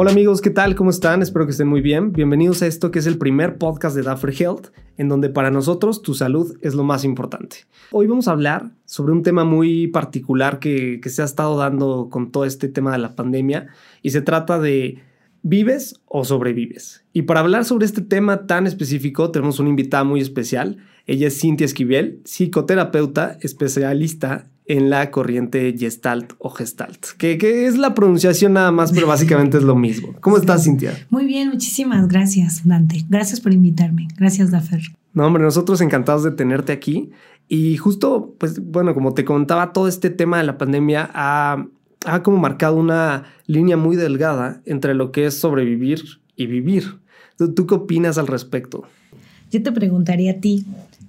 Hola amigos, ¿qué tal? ¿Cómo están? Espero que estén muy bien. Bienvenidos a esto que es el primer podcast de Duffer Health, en donde para nosotros tu salud es lo más importante. Hoy vamos a hablar sobre un tema muy particular que, que se ha estado dando con todo este tema de la pandemia y se trata de ¿vives o sobrevives? Y para hablar sobre este tema tan específico tenemos una invitada muy especial. Ella es Cintia Esquivel, psicoterapeuta, especialista en la corriente Gestalt o Gestalt, que, es la pronunciación nada más, pero básicamente es lo mismo. ¿Cómo estás, Cintia? Muy bien, muchísimas gracias, Dante. Gracias por invitarme. Gracias, Dafer. No, hombre, nosotros encantados de tenerte aquí. Y justo, pues bueno, como te contaba, todo este tema de la pandemia ha, ha como marcado una línea muy delgada entre lo que es sobrevivir y vivir. ¿Tú, qué opinas al respecto? Yo te preguntaría a ti,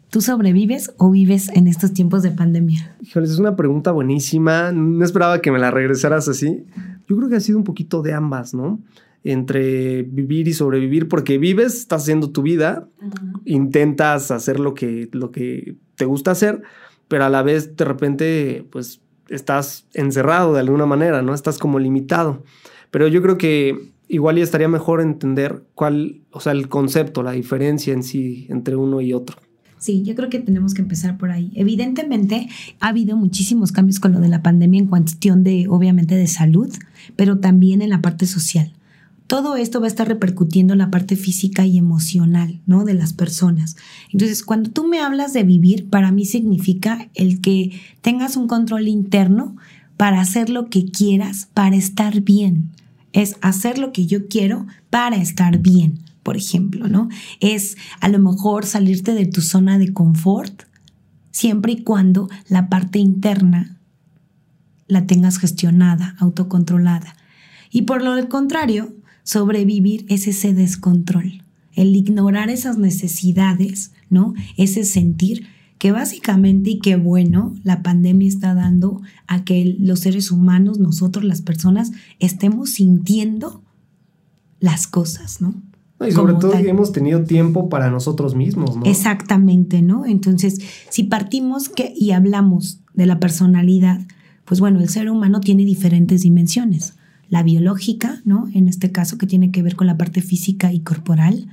¿Tú sobrevives o vives en estos tiempos de pandemia? Híjoles, es una pregunta buenísima. No esperaba que me la regresaras así. Yo creo que ha sido un poquito de ambas, ¿no? Entre vivir y sobrevivir, porque vives, estás haciendo tu vida, intentas hacer lo que, lo que te gusta hacer, pero a la vez de repente, pues estás encerrado de alguna manera, ¿no? Estás como limitado. Pero yo creo que igual ya estaría mejor entender cuál, o sea, el concepto, la diferencia en sí entre uno y otro. Sí, yo creo que tenemos que empezar por ahí. Evidentemente, ha habido muchísimos cambios con lo de la pandemia en cuestión de, obviamente, de salud, pero también en la parte social. Todo esto va a estar repercutiendo en la parte física y emocional, ¿no? De las personas. Entonces, cuando tú me hablas de vivir, para mí significa el que tengas un control interno para hacer lo que quieras, para estar bien. Es hacer lo que yo quiero para estar bien por ejemplo, ¿no? Es a lo mejor salirte de tu zona de confort siempre y cuando la parte interna la tengas gestionada, autocontrolada. Y por lo contrario, sobrevivir es ese descontrol, el ignorar esas necesidades, ¿no? Ese sentir que básicamente y qué bueno la pandemia está dando a que los seres humanos, nosotros las personas, estemos sintiendo las cosas, ¿no? Y sobre todo hemos tenido tiempo para nosotros mismos, ¿no? Exactamente, ¿no? Entonces, si partimos que, y hablamos de la personalidad, pues bueno, el ser humano tiene diferentes dimensiones. La biológica, ¿no? En este caso, que tiene que ver con la parte física y corporal.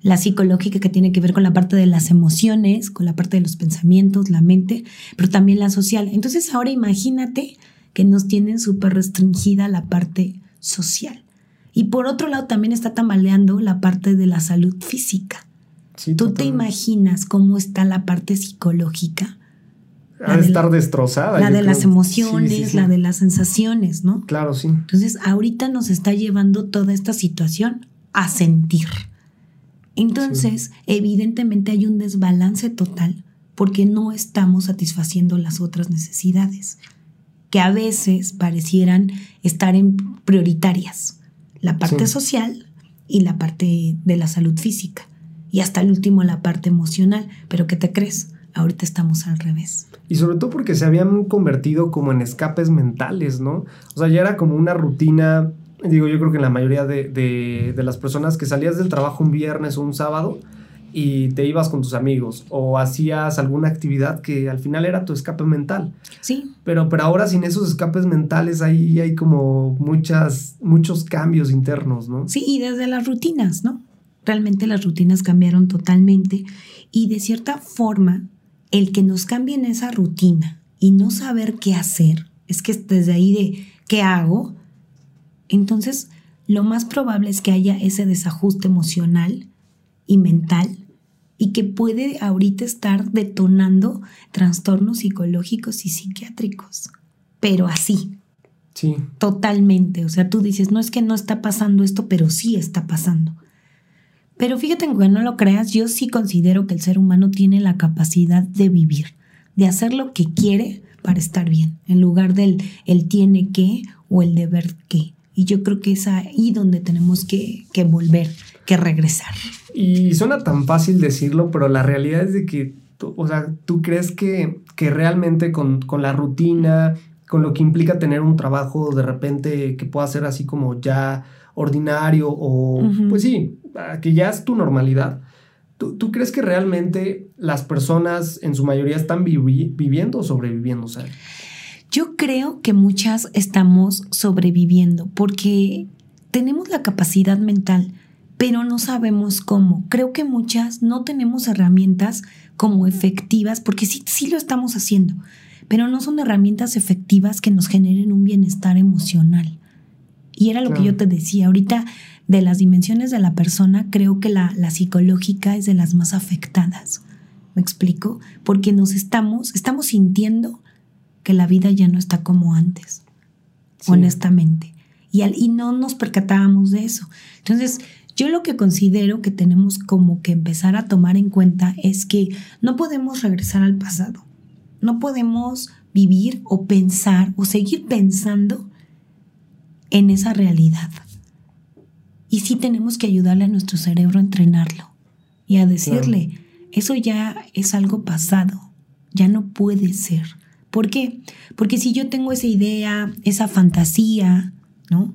La psicológica, que tiene que ver con la parte de las emociones, con la parte de los pensamientos, la mente, pero también la social. Entonces, ahora imagínate que nos tienen súper restringida la parte social. Y por otro lado también está tambaleando la parte de la salud física. ¿Tú te imaginas cómo está la parte psicológica? Ha de estar destrozada. La de las emociones, la de las sensaciones, ¿no? Claro, sí. Entonces, ahorita nos está llevando toda esta situación a sentir. Entonces, evidentemente hay un desbalance total porque no estamos satisfaciendo las otras necesidades que a veces parecieran estar en prioritarias la parte social y la parte de la salud física. Y hasta el último la parte emocional. Pero ¿qué te crees? Ahorita estamos al revés. Y sobre todo porque se habían convertido como en escapes mentales, ¿no? O sea, ya era como una rutina, digo, yo creo que en la mayoría de, de las personas que salías del trabajo un viernes o un sábado, y te ibas con tus amigos o hacías alguna actividad que al final era tu escape mental. Sí. Pero, pero ahora sin esos escapes mentales ahí hay como muchas, muchos cambios internos, ¿no? Sí, y desde las rutinas, ¿no? Realmente las rutinas cambiaron totalmente y de cierta forma el que nos cambien esa rutina y no saber qué hacer, es que desde ahí de qué hago, entonces lo más probable es que haya ese desajuste emocional y mental y que puede ahorita estar detonando trastornos psicológicos y psiquiátricos. Pero así. Sí. Totalmente. O sea, tú dices, no es que no está pasando esto, pero sí está pasando. Pero fíjate que no lo creas, yo sí considero que el ser humano tiene la capacidad de vivir, de hacer lo que quiere para estar bien, en lugar del el tiene que o el deber que. Y yo creo que es ahí donde tenemos que, que volver, que regresar. Y suena tan fácil decirlo, pero la realidad es de que, o sea, tú crees que, que realmente con, con, la rutina, con lo que implica tener un trabajo de repente que pueda ser así como ya ordinario o, pues sí, que ya es tu normalidad. ¿Tú, ¿Tú, crees que realmente las personas en su mayoría están viviendo o sobreviviendo? O Yo creo que muchas estamos sobreviviendo porque tenemos la capacidad mental, pero no sabemos cómo. Creo que muchas no tenemos herramientas como efectivas, porque sí, sí lo estamos haciendo, pero no son herramientas efectivas que nos generen un bienestar emocional. Y era lo que yo te decía, ahorita de las dimensiones de la persona, creo que la, la psicológica es de las más afectadas. ¿Me explico? Porque nos estamos, estamos sintiendo que la vida ya no está como antes, honestamente. Y, al, y no nos percatábamos de eso. Entonces, yo lo que considero que tenemos como que empezar a tomar en cuenta es que no podemos regresar al pasado. No podemos vivir o pensar o seguir pensando en esa realidad. Y sí tenemos que ayudarle a nuestro cerebro a entrenarlo y a decirle, eso ya es algo pasado, ya no puede ser. ¿Por qué? Porque si yo tengo esa idea, esa fantasía, ¿no?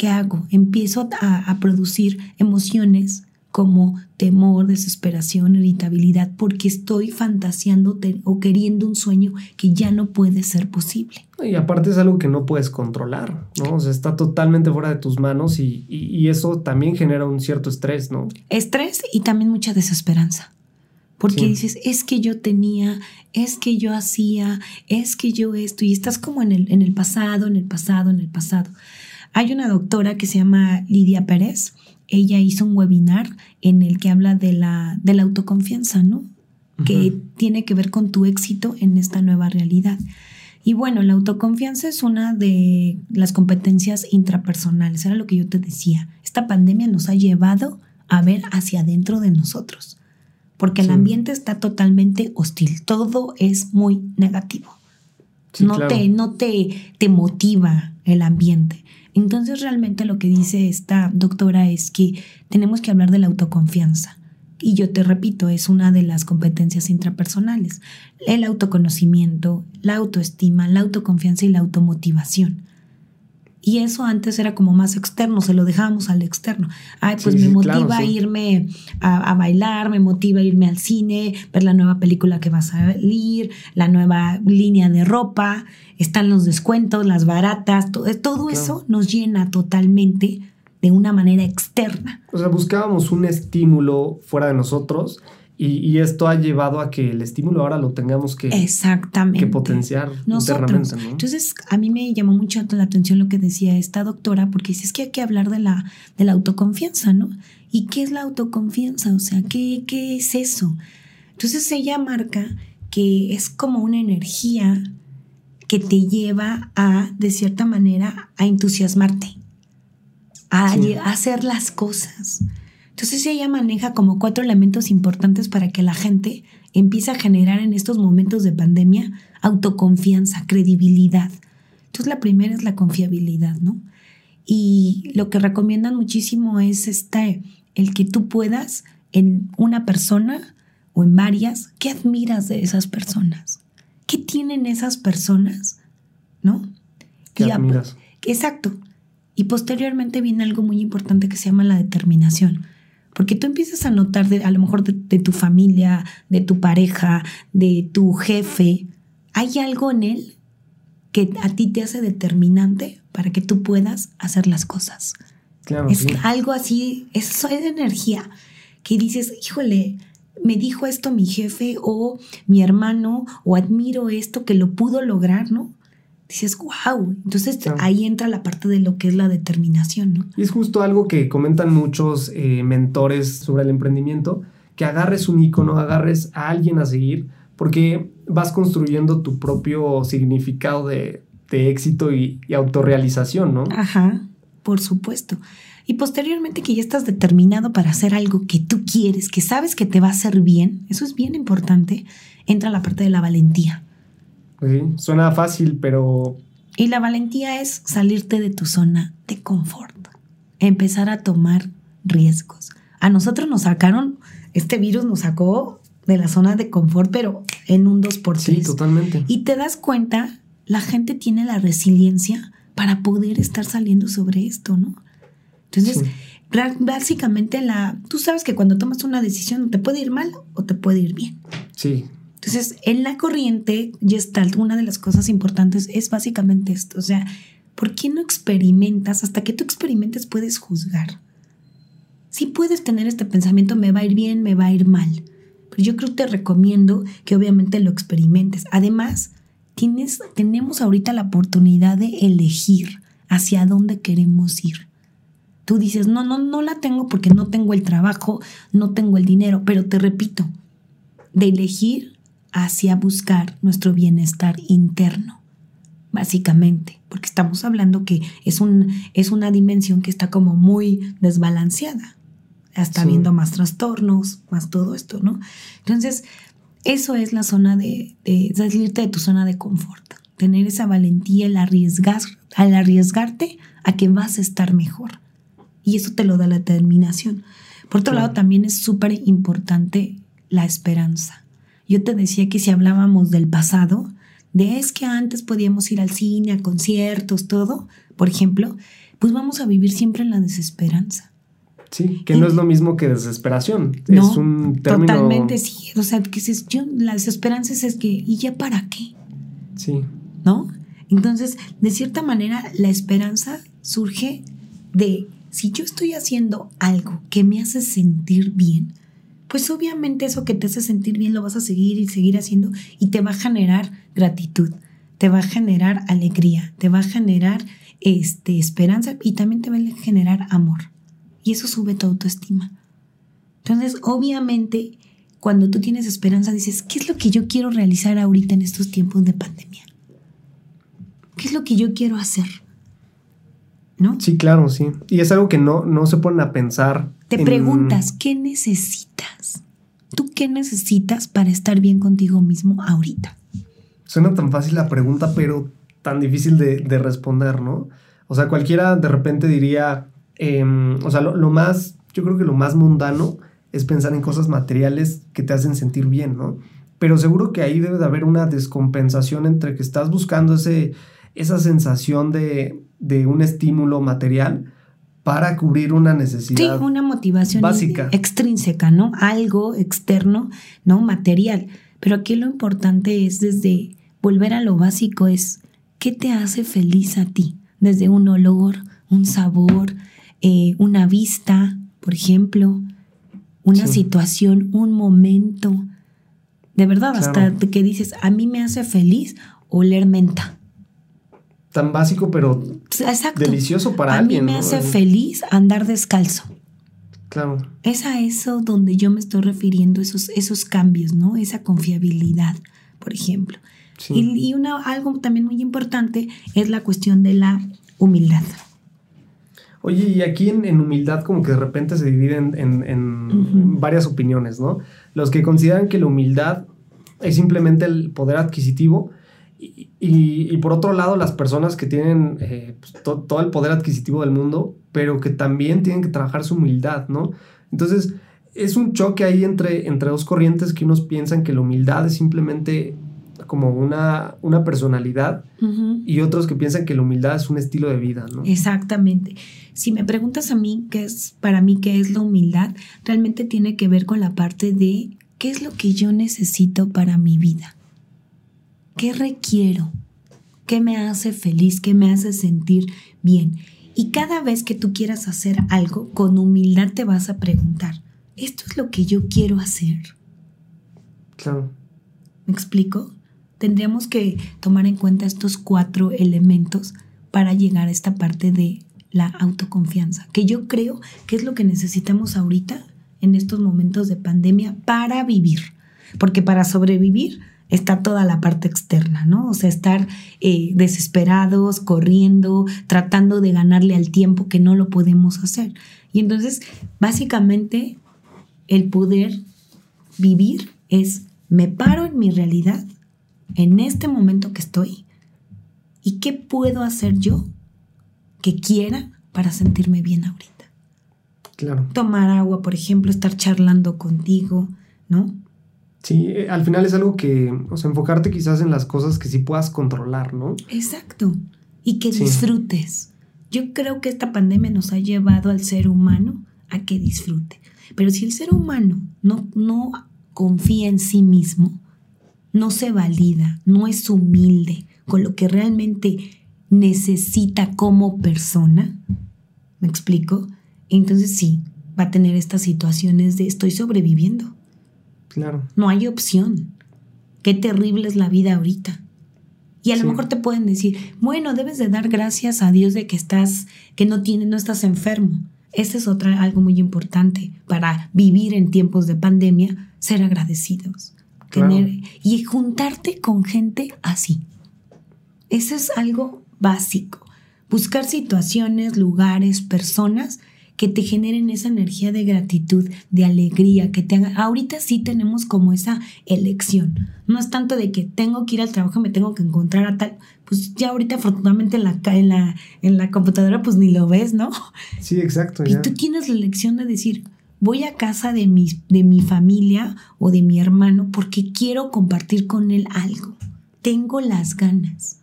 ¿Qué hago? Empiezo a, producir emociones como temor, desesperación, irritabilidad, porque estoy fantaseando o queriendo un sueño que ya no puede ser posible. Y aparte es algo que no puedes controlar, ¿no? O sea, está totalmente fuera de tus manos y, y eso también genera un cierto estrés, ¿no? Estrés y también mucha desesperanza. Porque dices, es que yo tenía, es que yo hacía, es que yo esto, y estás como en el, en el pasado, en el pasado, en el pasado. Hay una doctora que se llama Lidia Pérez, ella hizo un webinar en el que habla de la, de la autoconfianza, ¿no? Que tiene que ver con tu éxito en esta nueva realidad. Y bueno, la autoconfianza es una de las competencias intrapersonales, era lo que yo te decía. Esta pandemia nos ha llevado a ver hacia adentro de nosotros porque el ambiente está totalmente hostil, todo es muy negativo. no te, no te, te motiva el ambiente. Entonces realmente lo que dice esta doctora es que tenemos que hablar de la autoconfianza. Y yo te repito, es una de las competencias intrapersonales. El autoconocimiento, la autoestima, la autoconfianza y la automotivación. Y eso antes era como más externo, se lo dejábamos al externo. Ay, pues me motiva a irme a, bailar, me motiva a irme al cine, ver la nueva película que va a salir, la nueva línea de ropa, están los descuentos, las baratas, todo, todo eso nos llena totalmente de una manera externa. O sea, buscábamos un estímulo fuera de nosotros y, esto ha llevado a que el estímulo ahora lo tengamos que, Exactamente. que potenciar internamente. ¿no? Entonces, a mí me llamó mucho la atención lo que decía esta doctora, porque dice, es que hay que hablar de la, de la autoconfianza, ¿no? ¿Y qué es la autoconfianza? O sea, ¿qué, ¿qué es eso? Entonces ella marca que es como una energía que te lleva a, de cierta manera, a entusiasmarte, a, a hacer las cosas. Entonces ella maneja como cuatro elementos importantes para que la gente empiece a generar en estos momentos de pandemia autoconfianza, credibilidad. Entonces la primera es la confiabilidad, ¿no? Y lo que recomiendan muchísimo es este, el que tú puedas en una persona o en varias, ¿qué admiras de esas personas? ¿Qué tienen esas personas? ¿No? ¿Qué admiras? Exacto. Y posteriormente viene algo muy importante que se llama la determinación. Porque tú empiezas a notar de, a lo mejor de, tu familia, de tu pareja, de tu jefe, hay algo en él que a ti te hace determinante para que tú puedas hacer las cosas. Claro, es algo así, es, es energía que dices, híjole, me dijo esto mi jefe o mi hermano o admiro esto que lo pudo lograr, ¿no? Dices, wow. Entonces ahí entra la parte de lo que es la determinación, ¿no? Y es justo algo que comentan muchos eh, mentores sobre el emprendimiento, que agarres un icono, agarres a alguien a seguir, porque vas construyendo tu propio significado de, éxito y, y, autorrealización, ¿no? Ajá, por supuesto. Y posteriormente que ya estás determinado para hacer algo que tú quieres, que sabes que te va a hacer bien, eso es bien importante, entra la parte de la valentía Sí, suena fácil, pero... Y la valentía es salirte de tu zona de confort, empezar a tomar riesgos. A nosotros nos sacaron, este virus nos sacó de la zona de confort, pero en un 2%. Sí, totalmente. Y te das cuenta, la gente tiene la resiliencia para poder estar saliendo sobre esto, ¿no? Entonces, básicamente la, tú sabes que cuando tomas una decisión te puede ir mal o te puede ir bien. Sí, entonces, en la corriente Gestalt, una de las cosas importantes es básicamente esto, o sea, ¿Por qué no experimentas? Hasta que tú experimentes puedes juzgar. Sí puedes tener este pensamiento, me va a ir bien, me va a ir mal. Pero yo creo que te recomiendo que obviamente lo experimentes. Además, tienes, tenemos ahorita la oportunidad de elegir hacia dónde queremos ir. Tú dices, no, no, no la tengo porque no tengo el trabajo, no tengo el dinero, pero te repito, de elegir hacia buscar nuestro bienestar interno, básicamente, porque estamos hablando que es, un, es una dimensión que está como muy desbalanceada, hasta viendo más trastornos, más todo esto, ¿no? Entonces, eso es la zona de, de, salirte de tu zona de confort, tener esa valentía, el arriesgar, al arriesgarte a que vas a estar mejor. Y eso te lo da la determinación. Por otro lado, también es súper importante la esperanza. Yo te decía que si hablábamos del pasado, de es que antes podíamos ir al cine, a conciertos, todo, por ejemplo, pues vamos a vivir siempre en la desesperanza. Sí, que no es lo mismo que desesperación. es un término. Totalmente, sí. O sea, que yo, la desesperanza es que, ¿y ya para qué? Sí. ¿No? Entonces, de cierta manera, la esperanza surge de si yo estoy haciendo algo que me hace sentir bien, pues obviamente eso que te hace sentir bien lo vas a seguir y seguir haciendo y te va a generar gratitud, te va a generar alegría, te va a generar este, esperanza y también te va a generar amor. Y eso sube tu autoestima. Entonces, obviamente, cuando tú tienes esperanza, dices, ¿qué es lo que yo quiero realizar ahorita en estos tiempos de pandemia? ¿Qué es lo que yo quiero hacer? ¿No? Sí, claro, sí. Y es algo que no, no se ponen a pensar. Te preguntas, ¿qué necesitas? ¿Tú qué necesitas para estar bien contigo mismo ahorita? Suena tan fácil la pregunta, pero tan difícil de, responder, ¿no? O sea, cualquiera de repente diría, em, o sea, lo, más, yo creo que lo más mundano es pensar en cosas materiales que te hacen sentir bien, ¿no? Pero seguro que ahí debe de haber una descompensación entre que estás buscando ese, esa sensación de, un estímulo material para cubrir una necesidad. Sí, una motivación básica. extrínseca, ¿no? Algo externo, ¿no? Material. Pero aquí lo importante es desde volver a lo básico, es qué te hace feliz a ti, desde un olor, un sabor, eh, una vista, por ejemplo, una situación, un momento. De verdad, hasta que dices, a mí me hace feliz oler menta tan básico, pero delicioso para alguien. A mí me hace feliz andar descalzo. Claro. Es a eso donde yo me estoy refiriendo, esos, esos cambios, ¿no? Esa confiabilidad, por ejemplo. Y, una, algo también muy importante es la cuestión de la humildad. Oye, y aquí en, humildad como que de repente se dividen en, varias opiniones, ¿no? Los que consideran que la humildad es simplemente el poder adquisitivo y, por otro lado, las personas que tienen eh, pues, todo el poder adquisitivo del mundo, pero que también tienen que trabajar su humildad, ¿no? Entonces, es un choque ahí entre, entre dos corrientes que unos piensan que la humildad es simplemente como una, una personalidad y otros que piensan que la humildad es un estilo de vida, ¿no? Exactamente. Si me preguntas a mí qué es, para mí, qué es la humildad, realmente tiene que ver con la parte de qué es lo que yo necesito para mi vida. ¿Qué requiero? ¿Qué me hace feliz? ¿Qué me hace sentir bien? Y cada vez que tú quieras hacer algo, con humildad te vas a preguntar, ¿esto es lo que yo quiero hacer? Claro. ¿Me explico? Tendríamos que tomar en cuenta estos cuatro elementos para llegar a esta parte de la autoconfianza, que yo creo que es lo que necesitamos ahorita en estos momentos de pandemia para vivir. Porque para sobrevivir está toda la parte externa, ¿no? O sea, estar eh, desesperados, corriendo, tratando de ganarle al tiempo que no lo podemos hacer. Y entonces, básicamente, el poder vivir es, me paro en mi realidad, en este momento que estoy, y qué puedo hacer yo que quiera para sentirme bien ahorita. Claro. Tomar agua, por ejemplo, estar charlando contigo, ¿no? Sí, eh, al final es algo que, o sea, enfocarte quizás en las cosas que sí puedas controlar, ¿no? Exacto. Y que disfrutes. Yo creo que esta pandemia nos ha llevado al ser humano a que disfrute. Pero si el ser humano no, no confía en sí mismo, no se valida, no es humilde con lo que realmente necesita como persona, ¿me explico? Entonces sí, va a tener estas situaciones de estoy sobreviviendo. Claro. No hay opción. Qué terrible es la vida ahorita. Y a lo mejor te pueden decir, bueno, debes de dar gracias a Dios de que estás, que no tienes, no estás enfermo. Ese es otra, algo muy importante para vivir en tiempos de pandemia, ser agradecidos. Tener, y juntarte con gente así. Eso es algo básico. Buscar situaciones, lugares, personas que te generen esa energía de gratitud, de alegría, que te hagan... Ahorita sí tenemos como esa elección. No es tanto de que tengo que ir al trabajo, me tengo que encontrar a tal... Pues ya ahorita afortunadamente en la, en la, en la computadora pues ni lo ves, ¿no? Sí, exacto. Y tú tienes la elección de decir, voy a casa de mi, de mi familia o de mi hermano porque quiero compartir con él algo. Tengo las ganas.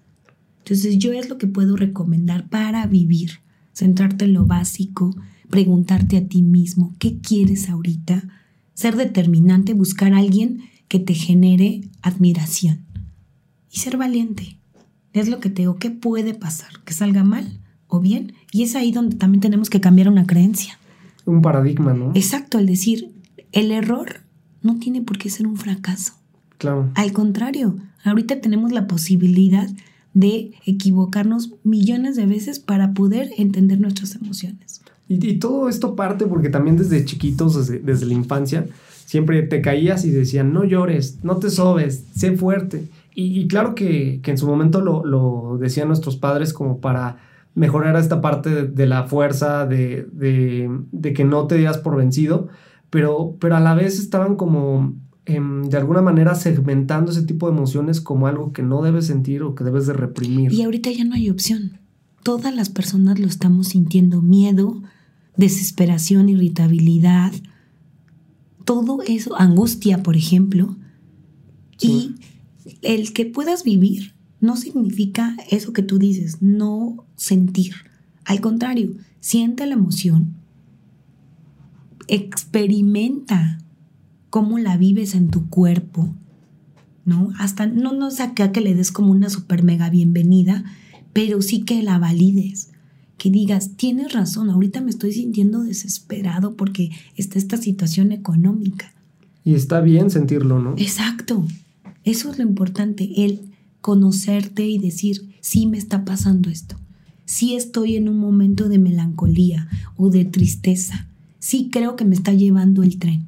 Entonces yo es lo que puedo recomendar para vivir. Centrarte en lo básico, preguntarte a ti mismo qué quieres ahorita, ser determinante, buscar a alguien que te genere admiración y ser valiente. Es lo que te digo, ¿qué puede pasar? ¿Que salga mal o bien? Y es ahí donde también tenemos que cambiar una creencia. Un paradigma, ¿no? Exacto, el decir, el error no tiene por qué ser un fracaso. Claro. Al contrario, ahorita tenemos la posibilidad de equivocarnos millones de veces para poder entender nuestras emociones. Y, todo esto parte porque también desde chiquitos, desde, la infancia, siempre te caías y decían, no llores, no te sobes, sé fuerte. Y, claro que, en su momento lo, decían nuestros padres como para mejorar esta parte de, la fuerza, de, que no te dieras por vencido, pero, pero a la vez estaban como em, de alguna manera segmentando ese tipo de emociones como algo que no debes sentir o que debes de reprimir. Y ahorita ya no hay opción. Todas las personas lo estamos sintiendo, miedo, desesperación, irritabilidad, todo eso, angustia, por ejemplo. Y el que puedas vivir no significa eso que tú dices, no sentir. Al contrario, siente la emoción, experimenta cómo la vives en tu cuerpo, ¿no? Hasta no nos acá que le des como una super mega bienvenida, pero sí que la valides que digas, tienes razón, ahorita me estoy sintiendo desesperado porque está esta situación económica. Y está bien sentirlo, ¿no? Exacto. Eso es lo importante, el conocerte y decir, sí me está pasando esto. Sí estoy en un momento de melancolía o de tristeza. Sí creo que me está llevando el tren.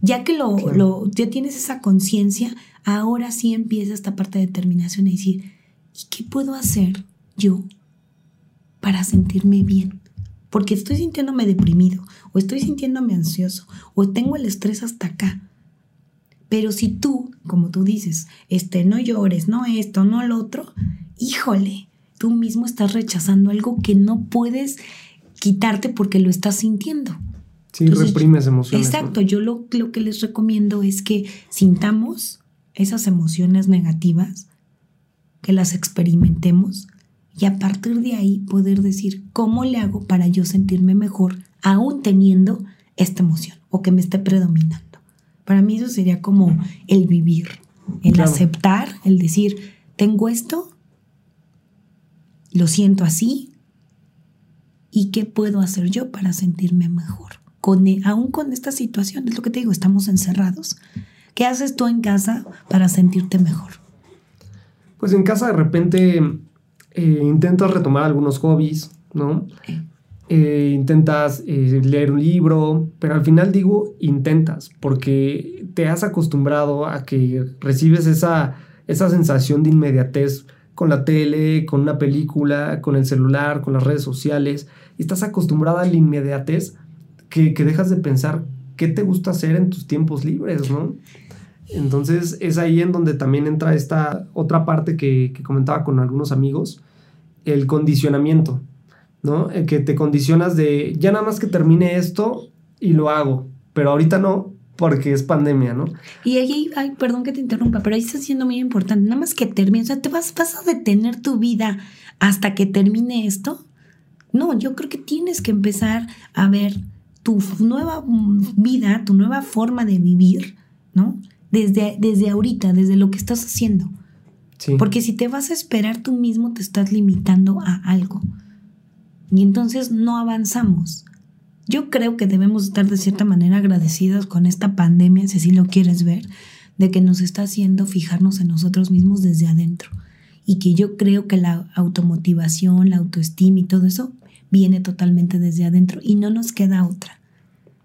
Ya que lo, lo ya tienes esa conciencia, ahora sí empieza esta parte de determinación y decir, ¿y qué puedo hacer yo para sentirme bien. Porque estoy sintiéndome deprimido, o estoy sintiéndome ansioso, o tengo el estrés hasta acá. Pero si tú, como tú dices, este, no llores, no esto, no lo otro, híjole, tú mismo estás rechazando algo que no puedes quitarte porque lo estás sintiendo. Sí, reprimes emociones. Exacto, yo lo, lo que les recomiendo es que sintamos esas emociones negativas, que las experimentemos, y a partir de ahí poder decir cómo le hago para yo sentirme mejor aún teniendo esta emoción o que me esté predominando. Para mí eso sería como el vivir, el aceptar, el decir, tengo esto, lo siento así y qué puedo hacer yo para sentirme mejor. Con, e, aún con esta situación, es lo que te digo, estamos encerrados. ¿Qué haces tú en casa para sentirte mejor? Pues en casa de repente eh, intentas retomar algunos hobbies, ¿no? Eh, intentas eh, leer un libro, pero al final digo intentas, porque te has acostumbrado a que recibes esa, esa sensación de inmediatez con la tele, con una película, con el celular, con las redes sociales, y estás acostumbrada a la inmediatez que, que dejas de pensar qué te gusta hacer en tus tiempos libres, ¿no? Entonces es ahí en donde también entra esta otra parte que, que comentaba con algunos amigos, el condicionamiento, ¿no? El que te condicionas de, ya nada más que termine esto y lo hago, pero ahorita no, porque es pandemia, ¿no? Y ahí, ay, perdón que te interrumpa, pero ahí está siendo muy importante, nada más que termine, o sea, ¿te vas, vas a detener tu vida hasta que termine esto? No, yo creo que tienes que empezar a ver tu nueva vida, tu nueva forma de vivir, ¿no? Desde, desde ahorita, desde lo que estás haciendo. Porque si te vas a esperar tú mismo, te estás limitando a algo. Y entonces no avanzamos. Yo creo que debemos estar de cierta manera agradecidos con esta pandemia, si así lo quieres ver, de que nos está haciendo fijarnos en nosotros mismos desde adentro. Y que yo creo que la automotivación, la autoestima y todo eso viene totalmente desde adentro y no nos queda otra.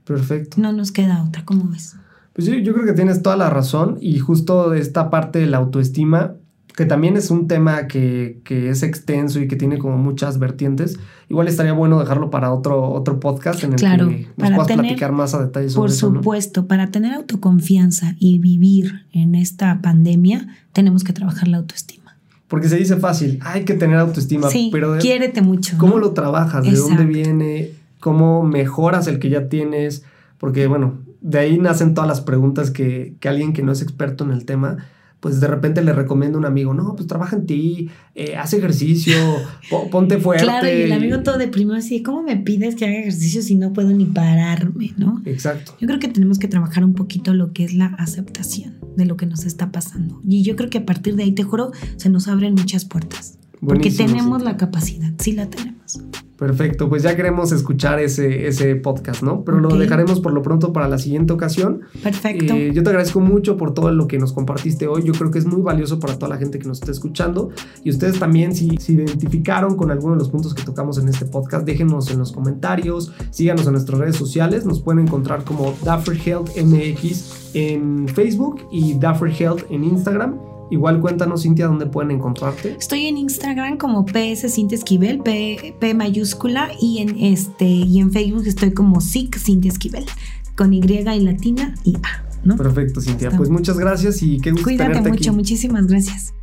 Perfecto. No nos queda otra, ¿cómo ves? Pues yo, yo creo que tienes toda la razón y justo esta parte de la autoestima que también es un tema que, es extenso y que tiene como muchas vertientes. Igual estaría bueno dejarlo para otro, otro podcast en el que nos puedas platicar más a detalle sobre eso. Por supuesto, para tener autoconfianza y vivir en esta pandemia, tenemos que trabajar la autoestima. Porque se dice fácil, hay que tener autoestima, sí, pero quiérete mucho. ¿Cómo lo trabajas? ¿De dónde viene? ¿Cómo mejoras el que ya tienes? Porque, bueno, de ahí nacen todas las preguntas que, que alguien que no es experto en el tema pues de repente le recomiendo a un amigo, no, pues trabaja en ti, eh, haz ejercicio, ponte fuerte. Claro, y el amigo todo deprimido así, ¿cómo me pides que haga ejercicio si no puedo ni pararme, no? Exacto. Yo creo que tenemos que trabajar un poquito lo que es la aceptación de lo que nos está pasando. Y yo creo que a partir de ahí, te juro, se nos abren muchas puertas. porque tenemos la capacidad, sí la tenemos. Perfecto, pues ya queremos escuchar ese, ese podcast, ¿no? Pero lo dejaremos por lo pronto para la siguiente ocasión. Perfecto. Eh, yo te agradezco mucho por todo lo que nos compartiste hoy. Yo creo que es muy valioso para toda la gente que nos está escuchando. Y ustedes también, si se identificaron con alguno de los puntos que tocamos en este podcast, déjenos en los comentarios, síganos en nuestras redes sociales. Nos pueden encontrar como Duffer Health MX en Facebook y Duffer Health en Instagram. Igual cuéntanos, Cintia, dónde pueden encontrarte. Estoy en Instagram como PS Cintia Esquivel, P, P, mayúscula, y en este, y en Facebook estoy como SIC Cintia Esquivel, con Y y latina y A. ¿no? Perfecto, Cintia. Pues muchas gracias y qué gusto Cuídate mucho, muchísimas gracias.